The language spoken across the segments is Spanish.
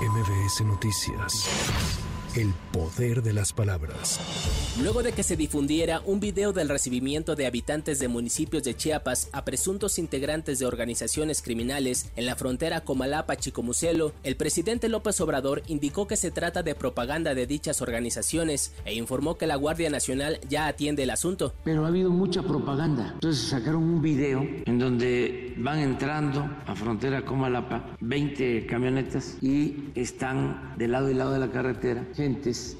MBS Noticias. El poder de las palabras. Luego de que se difundiera un video del recibimiento de habitantes de municipios de Chiapas a presuntos integrantes de organizaciones criminales en la frontera Comalapa-Chicomucelo, el presidente López Obrador indicó que se trata de propaganda de dichas organizaciones e informó que la Guardia Nacional ya atiende el asunto. Pero ha habido mucha propaganda. Entonces sacaron un video en donde van entrando a frontera Comalapa 20 camionetas y están de lado y lado de la carretera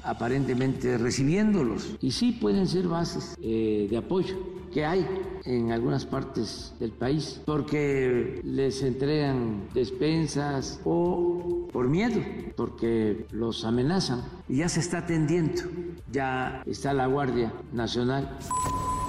aparentemente recibiéndolos. Y sí pueden ser bases eh, de apoyo que hay en algunas partes del país, porque les entregan despensas o por miedo, porque los amenazan. Y ya se está atendiendo, ya está la Guardia Nacional.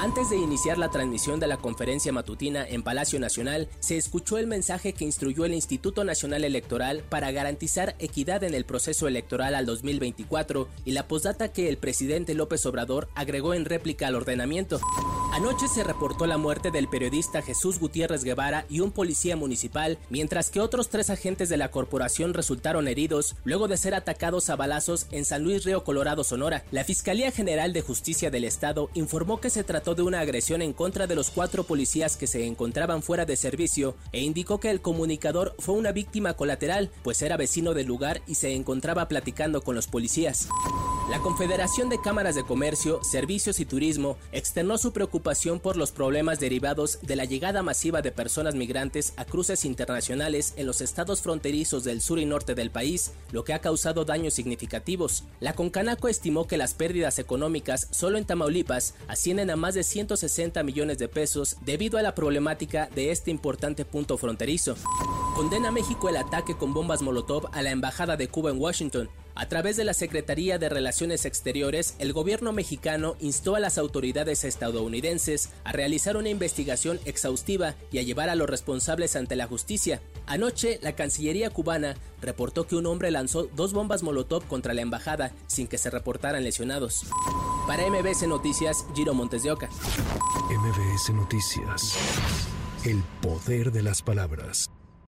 Antes de iniciar la transmisión de la conferencia matutina en Palacio Nacional, se escuchó el mensaje que instruyó el Instituto Nacional Electoral para garantizar equidad en el proceso electoral al 2024 y la posdata que el presidente López Obrador agregó en réplica al ordenamiento. Anoche se reportó la muerte del periodista Jesús Gutiérrez Guevara y un policía municipal, mientras que otros tres agentes de la corporación resultaron heridos luego de ser atacados a balazos en San Luis Río Colorado, Sonora. La Fiscalía General de Justicia del Estado informó que se trató de una agresión en contra de los cuatro policías que se encontraban fuera de servicio e indicó que el comunicador fue una víctima colateral, pues era vecino del lugar y se encontraba platicando con los policías. La Confederación de Cámaras de Comercio, Servicios y Turismo externó su preocupación por los problemas derivados de la llegada masiva de personas migrantes a cruces internacionales en los estados fronterizos del sur y norte del país, lo que ha causado daños significativos. La Concanaco estimó que las pérdidas económicas solo en Tamaulipas ascienden a más de 160 millones de pesos debido a la problemática de este importante punto fronterizo. Condena México el ataque con bombas Molotov a la Embajada de Cuba en Washington. A través de la Secretaría de Relaciones Exteriores, el gobierno mexicano instó a las autoridades estadounidenses a realizar una investigación exhaustiva y a llevar a los responsables ante la justicia. Anoche, la Cancillería cubana reportó que un hombre lanzó dos bombas Molotov contra la embajada sin que se reportaran lesionados. Para MBS Noticias, Giro Montes de Oca. MBS Noticias. El poder de las palabras.